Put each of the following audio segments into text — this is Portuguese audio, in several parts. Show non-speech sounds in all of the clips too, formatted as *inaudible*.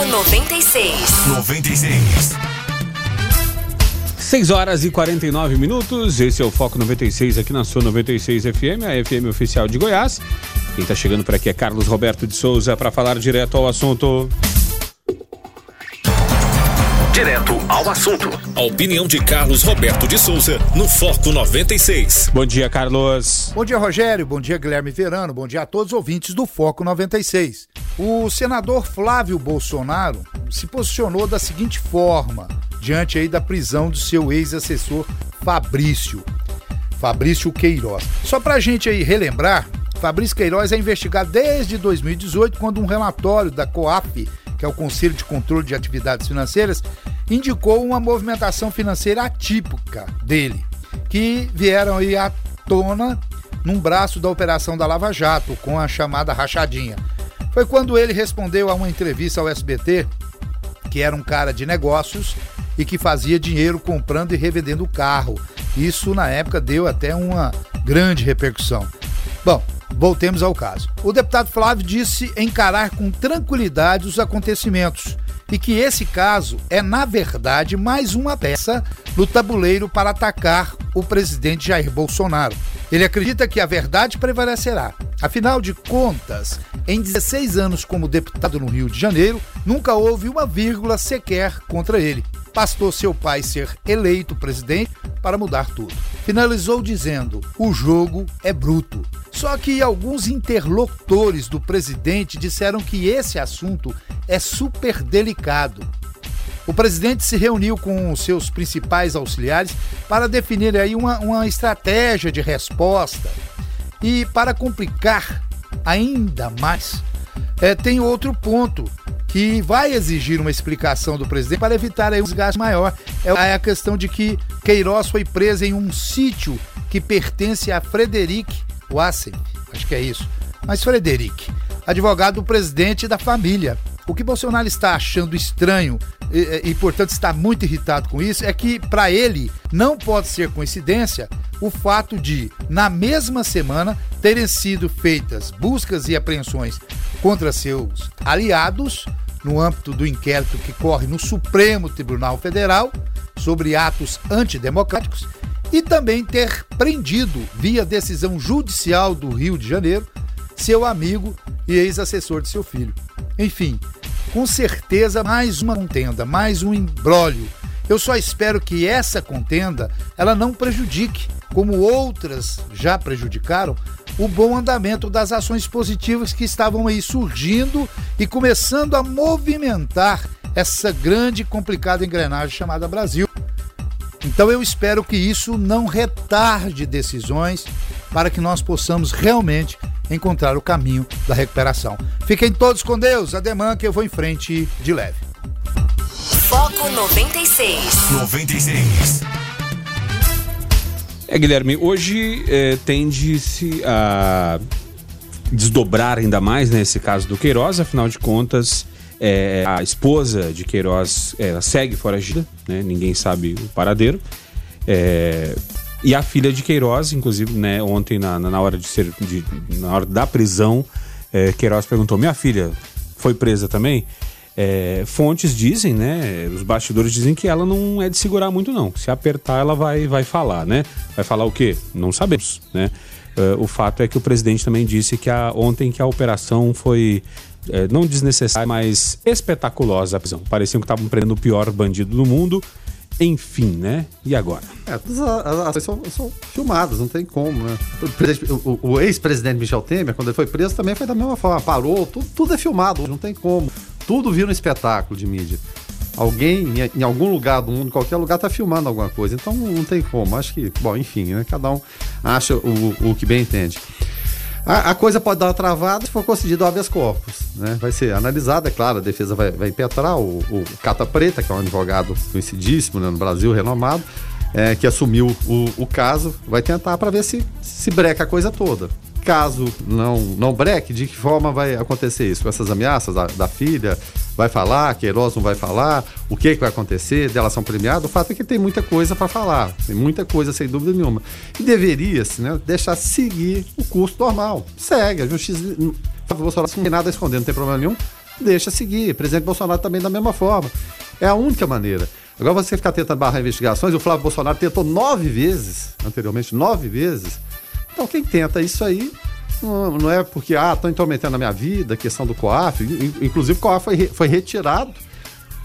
Foco 96. 96. 6 horas e 49 minutos. Esse é o Foco 96 aqui na sua 96 FM, a FM oficial de Goiás. Quem está chegando por aqui é Carlos Roberto de Souza para falar direto ao assunto. Direto ao assunto. A opinião de Carlos Roberto de Souza no Foco 96. Bom dia, Carlos. Bom dia, Rogério. Bom dia, Guilherme Verano. Bom dia a todos os ouvintes do Foco 96. O senador Flávio Bolsonaro se posicionou da seguinte forma diante aí da prisão do seu ex-assessor Fabrício. Fabrício Queiroz. Só pra gente aí relembrar, Fabrício Queiroz é investigado desde 2018, quando um relatório da COAF, que é o Conselho de Controle de Atividades Financeiras, indicou uma movimentação financeira atípica dele, que vieram aí à tona num braço da operação da Lava Jato, com a chamada rachadinha. Foi quando ele respondeu a uma entrevista ao SBT que era um cara de negócios e que fazia dinheiro comprando e revendendo carro. Isso na época deu até uma grande repercussão. Bom, voltemos ao caso. O deputado Flávio disse encarar com tranquilidade os acontecimentos e que esse caso é, na verdade, mais uma peça no tabuleiro para atacar o presidente Jair Bolsonaro. Ele acredita que a verdade prevalecerá. Afinal de contas, em 16 anos como deputado no Rio de Janeiro, nunca houve uma vírgula sequer contra ele. Bastou seu pai ser eleito presidente para mudar tudo. Finalizou dizendo: o jogo é bruto. Só que alguns interlocutores do presidente disseram que esse assunto é super delicado. O presidente se reuniu com seus principais auxiliares para definir aí uma, uma estratégia de resposta. E para complicar ainda mais, é, tem outro ponto que vai exigir uma explicação do presidente para evitar aí um desgaste maior. É a questão de que Queiroz foi preso em um sítio que pertence a Frederic Wassem, acho que é isso. Mas Frederic, advogado do presidente da família. O que Bolsonaro está achando estranho e, e, portanto, está muito irritado com isso é que, para ele, não pode ser coincidência o fato de, na mesma semana, terem sido feitas buscas e apreensões contra seus aliados no âmbito do inquérito que corre no Supremo Tribunal Federal sobre atos antidemocráticos e também ter prendido, via decisão judicial do Rio de Janeiro, seu amigo e ex-assessor de seu filho. Enfim, com certeza mais uma contenda, mais um embrólio. Eu só espero que essa contenda ela não prejudique, como outras já prejudicaram, o bom andamento das ações positivas que estavam aí surgindo e começando a movimentar essa grande e complicada engrenagem chamada Brasil. Então eu espero que isso não retarde decisões para que nós possamos realmente encontrar o caminho da recuperação. Fiquem todos com Deus, ademã que eu vou em frente de leve. Foco 96. 96. É, Guilherme, hoje é, tende-se a desdobrar ainda mais nesse né, caso do Queiroz, afinal de contas, é, a esposa de Queiroz é, segue foragida, né, ninguém sabe o paradeiro. É, e a filha de Queiroz, inclusive, né, ontem na, na hora de ser de, na hora da prisão, é, Queiroz perguntou: "Minha filha foi presa também?" É, fontes dizem, né? Os bastidores dizem que ela não é de segurar muito, não. Se apertar, ela vai, vai falar, né? Vai falar o quê? Não sabemos, né? Uh, o fato é que o presidente também disse que a, ontem que a operação foi é, não desnecessária, mas espetaculosa a prisão. Pareciam que estavam prendendo o pior bandido do mundo. Enfim, né? E agora? É, todas as ações são, são, filmadas, não tem como, né? O, o, o ex-presidente Michel Temer, quando ele foi preso, também foi da mesma forma. Parou, tudo, tudo é filmado, não tem como. Tudo vira um espetáculo de mídia. Alguém, em, algum lugar do mundo, em qualquer lugar, está filmando alguma coisa. Então não tem como. Acho que, bom, enfim, né? Cada um acha o, o que bem entende. A, a, coisa pode dar uma travada se for concedido habeas corpus. Né? Vai ser analisada, é claro, a defesa vai, vai impetrar. O, o Cata Preta, que é um advogado conhecidíssimo né, no Brasil, renomado, é, que assumiu o, o caso, vai tentar para ver se se breca a coisa toda. Caso não, não breque, de que forma vai acontecer isso? Com essas ameaças da, da filha? Vai falar? Queiroz não vai falar? O que, que vai acontecer? Delação premiada? O fato é que tem muita coisa para falar. Tem muita coisa, sem dúvida nenhuma. E deveria-se né, deixar seguir o curso normal. Segue. A justiça. Bolsonaro não tem nada a esconder, não tem problema nenhum. deixa seguir. O presidente Bolsonaro também da mesma forma. É a única maneira. Agora você ficar tentando barrar investigações, o Flávio Bolsonaro tentou nove vezes, anteriormente, nove vezes. Então quem tenta isso aí não, não é porque, ah, estão intrometendo na minha vida, questão do COAF. Inclusive o COAF foi, foi retirado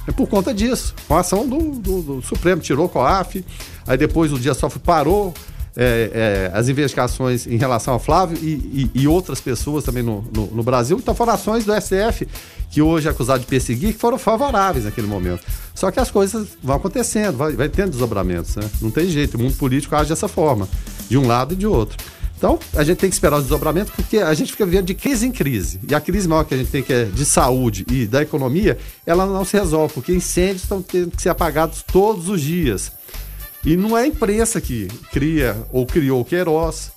é por conta disso, com a ação do, do, do Supremo, tirou o COAF, aí depois o Dias Sofre parou é, é, as investigações em relação ao Flávio e, e, e outras pessoas também no, no, no, Brasil. Então foram ações do STF, que hoje é acusado de perseguir, que foram favoráveis naquele momento. Só que as coisas vão acontecendo, vai, vai tendo desdobramentos, né? Não tem jeito, o mundo político age dessa forma, de um lado e de outro. Então, a gente tem que esperar os desdobramentos, porque a gente fica vivendo de crise em crise. E a crise maior que a gente tem, que é de saúde e da economia, ela não se resolve, porque incêndios estão tendo que ser apagados todos os dias. E não é a imprensa que cria ou criou o Queiroz,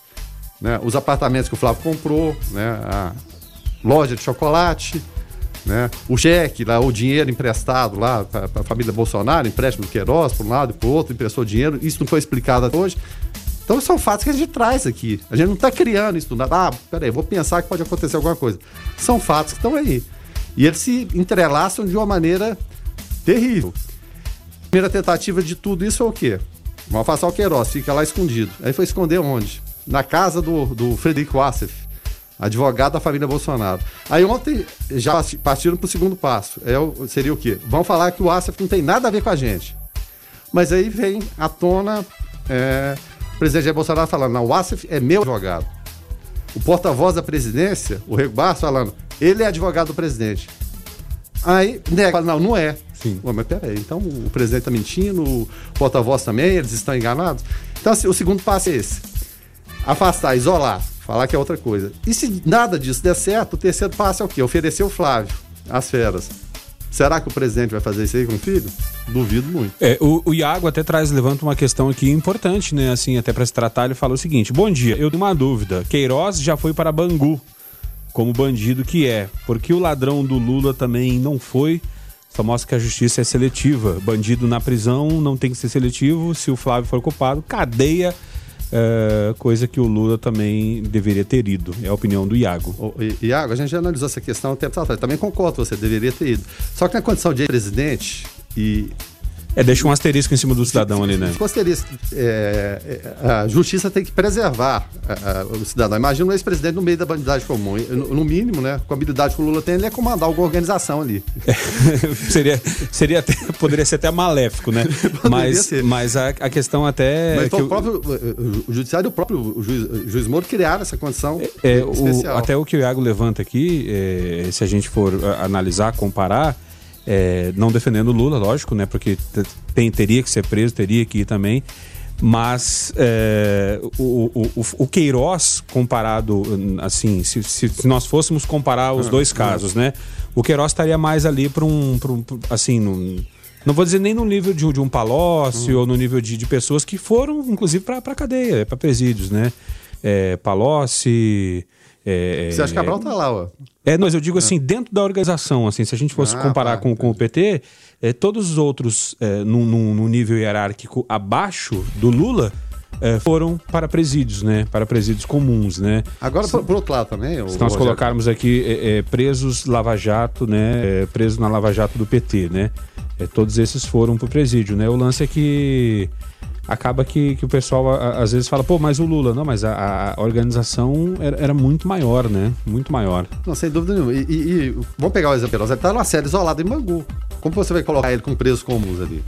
né? os apartamentos que o Flávio comprou, né? a loja de chocolate, né? o cheque, lá, o dinheiro emprestado lá para a família Bolsonaro, empréstimo do Queiroz, para um lado e para o outro, emprestou dinheiro. Isso não foi explicado hoje. Então são fatos que a gente traz aqui. A gente não está criando isso do nada. Ah, peraí, vou pensar que pode acontecer alguma coisa. São fatos que estão aí. E eles se entrelaçam de uma maneira terrível. A primeira tentativa de tudo isso é o quê? O Queiroz, fica lá escondido. Aí foi esconder onde? Na casa do, do Frederico Assef, advogado da família Bolsonaro. Aí ontem já partiram para o segundo passo. É, seria o quê? Vão falar que o Assef não tem nada a ver com a gente. Mas aí vem à tona é, o presidente Jair Bolsonaro falando, não, o Assef é meu advogado. O porta-voz da presidência, o Rego Barros, falando, ele é advogado do presidente. Aí nega, fala, não, não é. Sim. Ué, mas peraí, então o presidente está mentindo, o porta-voz também, eles estão enganados. Então, assim, o segundo passo é esse: afastar, isolar, falar que é outra coisa. E se nada disso der certo, o terceiro passo é o quê? Oferecer o Flávio às feras. Será que o presidente vai fazer isso aí com o filho? Duvido muito. É, o, o, Iago até traz, levanta uma questão aqui importante, né? Assim, até para se tratar, ele fala o seguinte: Bom dia, eu tenho uma dúvida. Queiroz já foi para Bangu, como bandido que é. Porque o ladrão do Lula também não foi? Só mostra que a justiça é seletiva. Bandido na prisão não tem que ser seletivo. Se o Flávio for culpado, cadeia. É, coisa que o Lula também deveria ter ido. É a opinião do Iago. O, Iago, a gente já analisou essa questão um tempo atrás. Também concordo, você deveria ter ido. Só que na condição de presidente e é, deixa um asterisco em cima do cidadão ali, né? Asterisco. É, é, a justiça tem que preservar a, a, o cidadão. Imagina um ex-presidente no meio da bandidagem comum. No, no, mínimo, né? Com a habilidade que o Lula tem, ele é comandar alguma organização ali. É, *laughs* seria, seria até, poderia ser até maléfico, né? *laughs* mas mas a, a, questão até. Mas o, próprio, o, judiciário e o próprio o juiz, o juiz Moro criaram essa condição é, especial. O, até o que o Iago levanta aqui, é, se a gente for analisar, comparar é, não defendendo o Lula, lógico, né? Porque tem, teria que ser preso, teria que ir também. Mas é, o, o, o, Queiroz, comparado, assim, se, se, nós fôssemos comparar os ah, dois casos, né? O Queiroz estaria mais ali para um, um, assim, num, não vou dizer nem no nível de, de um Palocci hum. ou no nível de, de, pessoas que foram, inclusive, para cadeia, para presídios, né? É, Palocci, é, Você acha que Cabral tá lá, ó? É, mas eu digo assim, dentro da organização, assim, se a gente fosse ah, comparar tá, com, com o PT, é, todos os outros é, num, num, nível hierárquico abaixo do Lula é, foram para presídios, né? Para presídios comuns, né? Agora, se, por outro lado também... Se nós colocarmos aqui é, é, presos Lava Jato, né? É, presos na Lava Jato do PT, né? É, todos esses foram para o presídio, né? O lance é que acaba que, que o pessoal a, às vezes fala, pô, mas o Lula, não, mas a, a organização era, era, muito maior, né? Muito maior. Não, sem dúvida nenhuma. E, e, e vamos pegar o exemplo, ele está numa série isolada em Mangu. Como você vai colocar ele com presos comuns ali?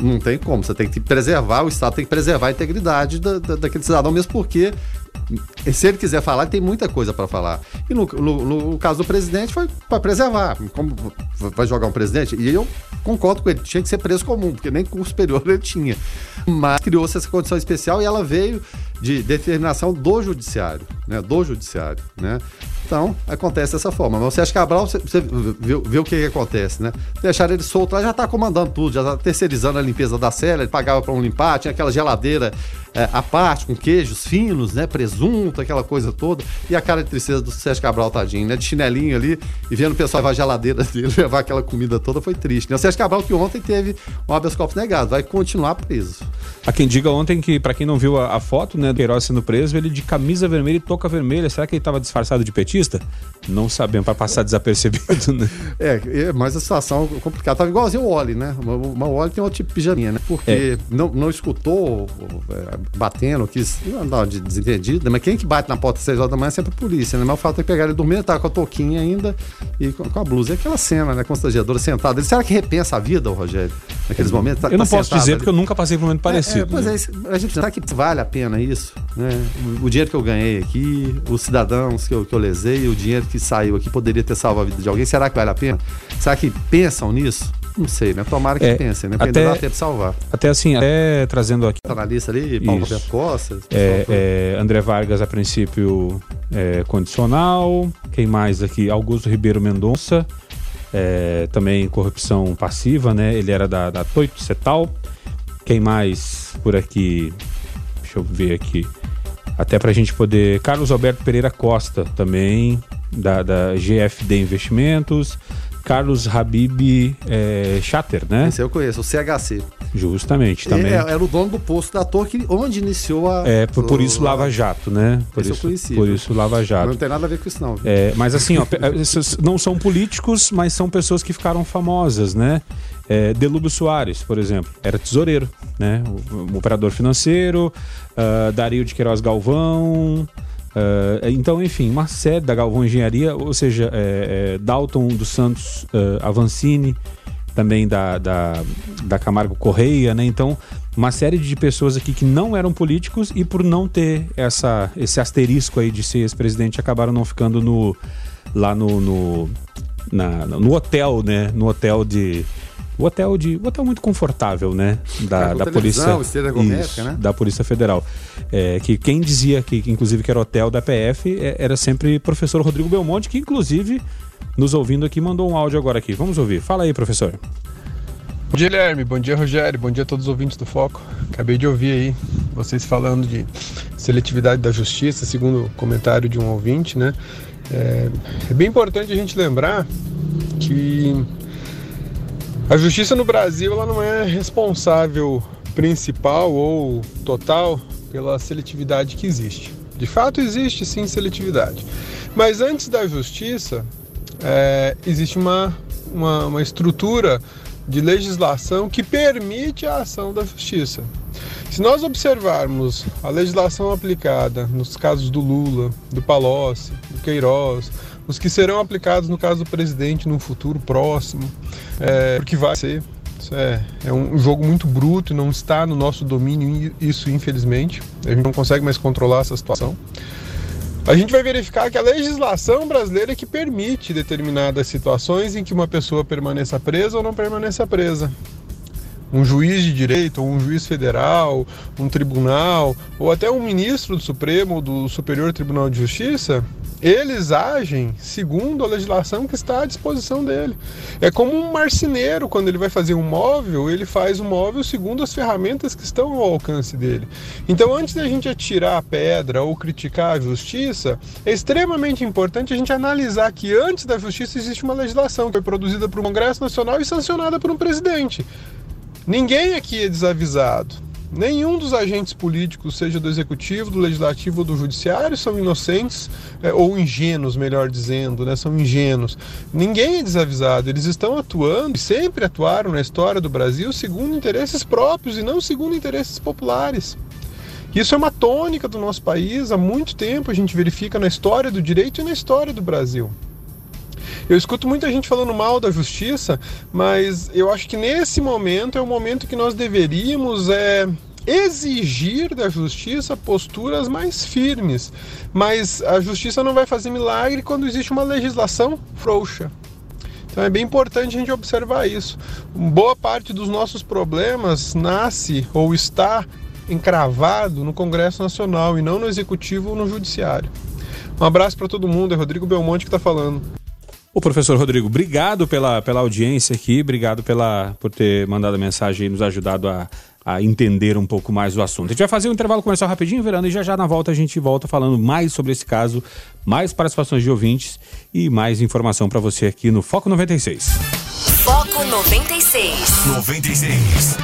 Não tem como, você tem que preservar, o Estado tem que preservar a integridade da, da, daquele cidadão, mesmo porque se ele quiser falar, tem muita coisa para falar. E no, no, no, caso do presidente, foi para preservar. Como vai jogar um presidente? E eu concordo com ele, tinha que ser preso comum, porque nem curso superior ele tinha. Mas criou-se essa condição especial e ela veio de determinação do judiciário, né? Do judiciário, né? Então, acontece dessa forma. Mas acha que Cabral, você, você vê, vê, o que, que, acontece, né? Deixaram ele solto lá, já está comandando tudo, já está terceirizando a limpeza da cela, ele pagava para um limpar, tinha aquela geladeira é, à parte, com queijos finos, né? Presunto, aquela coisa toda. E a cara de tristeza do Sérgio Cabral, tadinho, né? De chinelinho ali, e vendo o pessoal levar a geladeira *laughs* dele, levar aquela comida toda, foi triste. Né? O Sérgio Cabral, que ontem teve um habeas corpus negado, vai continuar preso. Há quem diga ontem que, para quem não viu a, a foto, né, do Queiroz sendo preso, ele de camisa vermelha e touca vermelha. Será que ele estava disfarçado de petista? Não sabemos, para passar desapercebido, né? É, é, mas a situação complicada. Tava igualzinho o Oli, né? Uma, Oli tem outro tipo de pijaminha, né? Porque é. não, não escutou é, batendo, quis não, de desentendido, né? mas quem que bate na porta às 6 horas da manhã é sempre a polícia, né? Mas o fato é pegar ele dormindo, tá com a touquinha ainda e com, com a blusa. E aquela cena, né? Constrangedora, sentado. Ele, será que repensa a vida, Rogério? Naqueles momentos? Tá, eu não tá posso dizer ali. porque eu nunca passei por um momento parecido. É, é, mas né? é, a gente será que vale a pena isso? Né? O, o, dinheiro que eu ganhei aqui, os cidadãos que eu, que eu lesei, o dinheiro que saiu aqui poderia ter salvo a vida de alguém. Será que vale a pena? Será que pensam nisso? Não sei, né? Tomara que é, pensem, né? Porque até, dá tempo de salvar. Até assim, até trazendo aqui. Tá na lista ali, Paulo. Roberto Costa. É, é, André Vargas, a princípio, é, condicional. Quem mais aqui? Augusto Ribeiro Mendonça. É, também corrupção passiva, né? Ele era da, da Toito Cetal. Quem mais por aqui? Deixa eu ver aqui. Até para a gente poder. Carlos Alberto Pereira Costa também, da, da GFD Investimentos. Carlos Habib é, Chatter, né? Esse eu conheço, o CHC. Justamente, também. É, era o dono do posto da torre onde iniciou a. É, por, por isso Lava Jato, né? Por Esse isso, eu conheci. Por isso Lava Jato. Não tem nada a ver com isso, não. É, mas assim, ó, *laughs* é, não são políticos, mas são pessoas que ficaram famosas, né? É, Delúbio Soares, por exemplo, era tesoureiro, né? Um operador financeiro, uh, Dario de Queiroz Galvão. Uh, então, enfim, uma série da Galvão Engenharia, ou seja, é, é, Dalton dos Santos uh, Avancini, também da, da, da Camargo Correia, né? Então, uma série de pessoas aqui que não eram políticos e por não ter essa, esse asterisco aí de ser ex-presidente, acabaram não ficando no, lá no, no, na, no hotel, né? No hotel de o hotel de. O hotel muito confortável, né? Da, da polícia. Isso, né? Da Polícia Federal. É, que quem dizia que, inclusive, que era hotel da PF é, era sempre professor Rodrigo Belmonte, que inclusive, nos ouvindo aqui, mandou um áudio agora aqui. Vamos ouvir. Fala aí, professor. Bom dia, Guilherme. Bom dia, Rogério. Bom dia a todos os ouvintes do Foco. Acabei de ouvir aí vocês falando de seletividade da justiça, segundo o comentário de um ouvinte, né? É, é bem importante a gente lembrar que a justiça no Brasil ela não é responsável principal ou total pela seletividade que existe. De fato, existe sim seletividade. Mas antes da justiça, é, existe uma, uma, uma estrutura de legislação que permite a ação da justiça. Se nós observarmos a legislação aplicada nos casos do Lula, do Palocci, do Queiroz, os que serão aplicados no caso do presidente no futuro próximo, é, porque vai ser. É, é um jogo muito bruto, não está no nosso domínio, isso infelizmente. A gente não consegue mais controlar essa situação. A gente vai verificar que a legislação brasileira é que permite determinadas situações em que uma pessoa permaneça presa ou não permaneça presa um juiz de direito, ou um juiz federal, um tribunal, ou até um ministro do Supremo ou do Superior Tribunal de Justiça, eles agem segundo a legislação que está à disposição dele. É como um marceneiro, quando ele vai fazer um móvel, ele faz o móvel segundo as ferramentas que estão ao alcance dele. Então, antes da gente atirar a pedra ou criticar a justiça, é extremamente importante a gente analisar que antes da justiça existe uma legislação que foi produzida por um Congresso Nacional e sancionada por um presidente. Ninguém aqui é desavisado. Nenhum dos agentes políticos, seja do executivo, do legislativo ou do judiciário, são inocentes é, ou ingênuos, melhor dizendo, né? São ingênuos. Ninguém é desavisado. Eles estão atuando e sempre atuaram na história do Brasil segundo interesses próprios e não segundo interesses populares. Isso é uma tônica do nosso país. Há muito tempo a gente verifica na história do direito e na história do Brasil. Eu escuto muita gente falando mal da justiça, mas eu acho que nesse momento é o momento que nós deveríamos é, exigir da justiça posturas mais firmes. Mas a justiça não vai fazer milagre quando existe uma legislação frouxa. Então é bem importante a gente observar isso. Boa parte dos nossos problemas nasce ou está encravado no Congresso Nacional e não no Executivo ou no Judiciário. Um abraço para todo mundo, é Rodrigo Belmonte que está falando. O professor Rodrigo, obrigado pela, pela audiência aqui, obrigado pela, por ter mandado a mensagem e nos ajudado a, a entender um pouco mais o assunto. A gente vai fazer um intervalo comercial rapidinho, Verano, e já já na volta a gente volta falando mais sobre esse caso, mais participações de ouvintes e mais informação para você aqui no Foco 96. Foco 96. 96.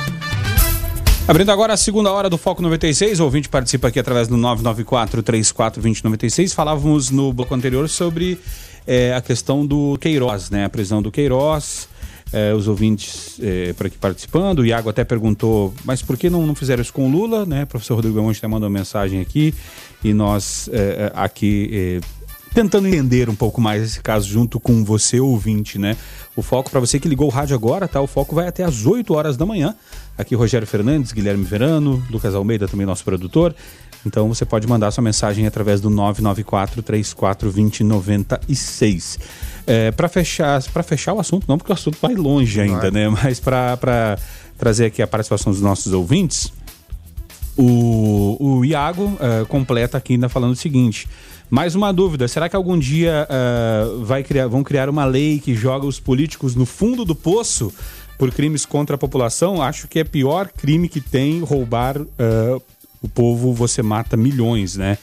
Abrindo agora a segunda hora do Foco 96, o ouvinte participa aqui através do 994-34-2096. Falávamos no bloco anterior sobre é, a questão do Queiroz, né? A prisão do Queiroz. É, os ouvintes é, por aqui participando. O Iago até perguntou, mas por que não, não fizeram isso com o Lula, né? O professor Rodrigo Belmonte até mandou mensagem aqui e nós é, aqui tentando entender um pouco mais esse caso junto com você, ouvinte, né? O foco para você que ligou o rádio agora, tá? O foco vai até às 8 horas da manhã. Aqui Rogério Fernandes, Guilherme Verano, Lucas Almeida, também nosso produtor. Então você pode mandar sua mensagem através do 994 34 2096. É, para fechar, para fechar o assunto, não porque o assunto vai longe ainda, né? Mas para trazer aqui a participação dos nossos ouvintes, o, o Iago uh, completa aqui ainda falando o seguinte. Mais uma dúvida: será que algum dia uh, vai criar, vão criar uma lei que joga os políticos no fundo do poço por crimes contra a população? Acho que é pior crime que tem roubar uh, o povo, você mata milhões, né?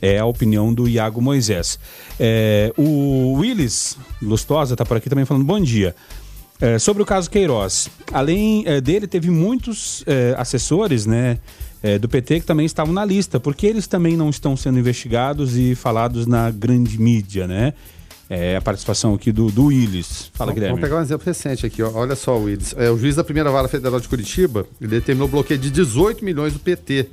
É a opinião do Iago Moisés. É, o Willis Lustosa está por aqui também falando bom dia. É, sobre o caso Queiroz, além é, dele, teve muitos é, assessores, né? é, do PT que também estavam na lista, porque eles também não estão sendo investigados e falados na grande mídia, né? É, a participação aqui do, do Willis. Fala, Guilherme. Vamos pegar um exemplo recente aqui. Ó. Olha só, Willis. É, o juiz da primeira vara federal de Curitiba ele determinou o bloqueio de 18 milhões do PT,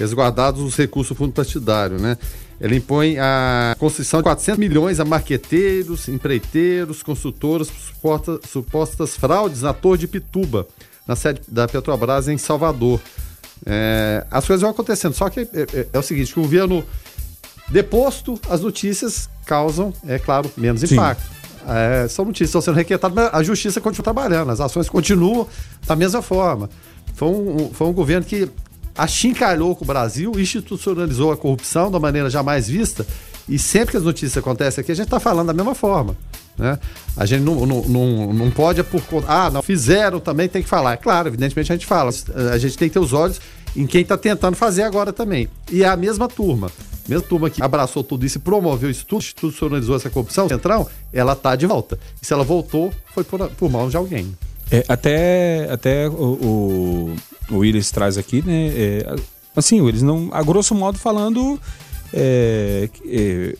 resguardados os recursos do fundo partidário, né? Ele impõe a construção de 400 milhões a marqueteiros, empreiteiros, consultoras, supostas, supostas fraudes na Torre de Pituba, na sede da Petrobras em Salvador. É, as coisas vão acontecendo, só que é, é, é o seguinte, o governo deposto, as notícias causam, é claro, menos Sim. impacto. É, são notícias estão sendo requentadas, mas a justiça continua trabalhando, as ações continuam da mesma forma. Foi um, foi um governo que achincalhou com o Brasil, institucionalizou a corrupção da maneira jamais vista, e sempre que as notícias acontecem aqui, a gente está falando da mesma forma. Né? A gente não, não, não, não pode, por ah, não fizeram também, tem que falar. É claro, evidentemente a gente fala. A gente tem que ter os olhos em quem está tentando fazer agora também. E é a mesma turma. A mesma turma que abraçou tudo isso e promoveu isso tudo, institucionalizou essa corrupção central, ela está de volta. E se ela voltou, foi por, por mãos de alguém. É, até até o, o, o Willis traz aqui, né? É, assim, eles não, a grosso modo falando, é, é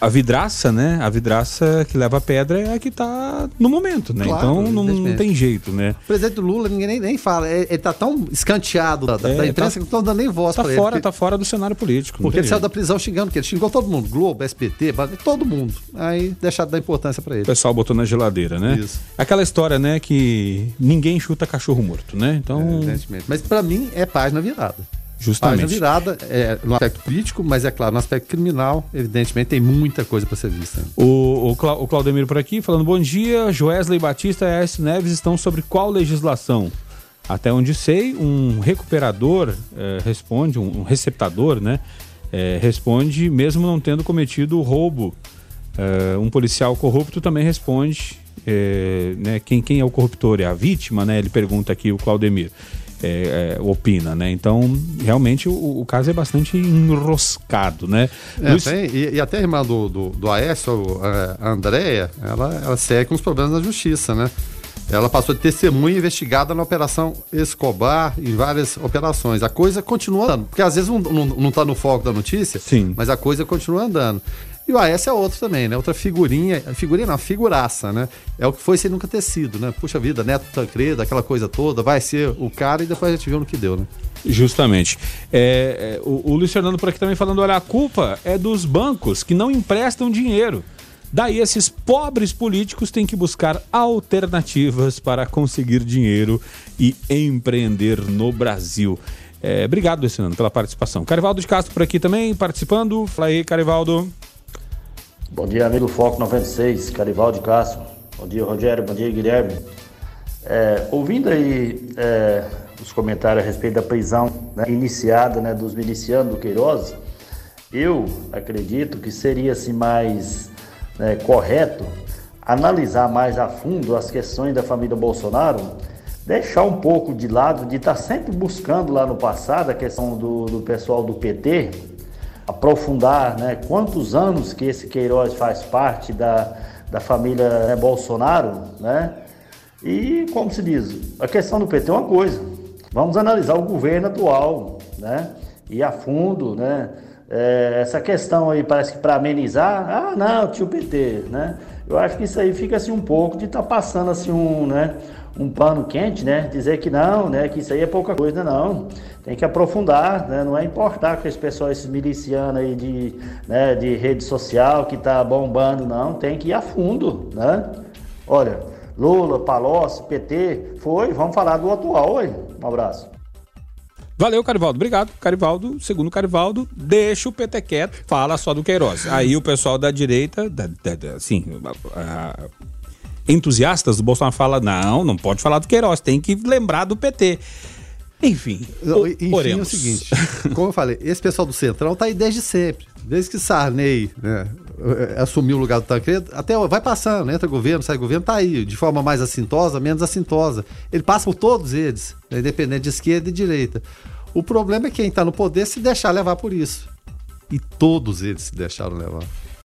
a vidraça, né? A vidraça que leva a pedra é a que está no momento, né? Claro, então não, não, tem jeito, né? O presidente Lula, ninguém nem, nem fala. Ele, está tão escanteado da, é, da imprensa tá, que não dando nem voz tá para ele. Porque, tá fora do cenário político. Porque ele jeito. saiu da prisão xingando, que ele xingou todo mundo. Globo, SBT, todo mundo. Aí deixaram de dar importância para ele. O pessoal botou na geladeira, né? Isso. Aquela história, né, que ninguém chuta cachorro morto, né? Então... É, evidentemente. Mas para mim é página virada. Justamente. Página virada é, no aspecto político, mas é claro, no aspecto criminal, evidentemente, tem muita coisa para ser vista. O, o, Cla o Claudemiro por aqui, falando bom dia, Joesley Batista e Aécio Neves estão sobre qual legislação? Até onde sei, um recuperador é, responde, um, um, receptador, né? É, responde mesmo não tendo cometido o roubo. É, um policial corrupto também responde, né? Quem, quem é o corruptor? É a vítima, né? Ele pergunta aqui o Claudemiro é, é, opina, né? Então, realmente, o, o, caso é bastante enroscado, né? É, Luiz... tem, e, e, até a irmã do, do, do Aécio, a Andréia, ela, ela segue com os problemas na justiça, né? Ela passou de testemunha investigada na Operação Escobar, em várias operações. A coisa continua andando, porque às vezes não, não, não tá no foco da notícia, Sim. mas a coisa continua andando. E o AS é outro também, né? Outra figurinha, figurinha não, figuraça, né? É o que foi sem nunca ter sido, né? Puxa vida, Neto Tancredo, aquela coisa toda, vai ser o cara e depois a gente viu no que deu, né? Justamente. É, é, o, o Luiz Fernando por aqui também falando, olha, a culpa é dos bancos que não emprestam dinheiro. Daí esses pobres políticos têm que buscar alternativas para conseguir dinheiro e empreender no Brasil. É, obrigado, Luciano, pela participação. Carivaldo de Castro por aqui também, participando. Fala aí, Carivaldo. Bom dia, amigo Foco 96, Carivaldo Castro. Bom dia, Rogério. Bom dia, Guilherme. É, ouvindo aí é, os comentários a respeito da prisão né, iniciada né, dos milicianos do Queiroz, eu acredito que seria assim, mais né, correto analisar mais a fundo as questões da família Bolsonaro, deixar um pouco de lado de estar tá sempre buscando lá no passado a questão do, do pessoal do PT aprofundar né, quantos anos que esse Queiroz faz parte da, da família né, Bolsonaro, né? E como se diz, a questão do PT é uma coisa. vamos analisar o governo atual, né? E a fundo, né? É, essa questão aí parece que para amenizar, ah, não, tio PT, né? Eu acho que isso aí fica assim um pouco de estar tá passando assim um, né? Um pano quente, né? Dizer que não, né? Que isso aí é pouca coisa, não. Tem que aprofundar, né? Não é importar com esse pessoal, esses milicianos aí de, né, de rede social que tá bombando, não. Tem que ir a fundo, né? Olha, Lula, Palocci, PT, foi, vamos falar do atual, oi. Um abraço. Valeu, Carivaldo. Obrigado. Carivaldo, segundo Carivaldo, deixa o PT quieto, fala só do Queiroz. Aí o pessoal da direita, da, da, da, assim, a, a, entusiastas do Bolsonaro falam: não, não pode falar do Queiroz, tem que lembrar do PT. Enfim, o, enfim oremos. é o seguinte, como eu falei, esse pessoal do Centrão tá aí desde sempre. Desde que Sarney né, assumiu o lugar do Tancredo, até vai passando, entra governo, sai governo, tá aí, de forma mais assintosa, menos assintosa. Ele passa por todos eles, né, independente de esquerda e direita. O problema é quem está no poder se deixar levar por isso. E todos eles se deixaram levar.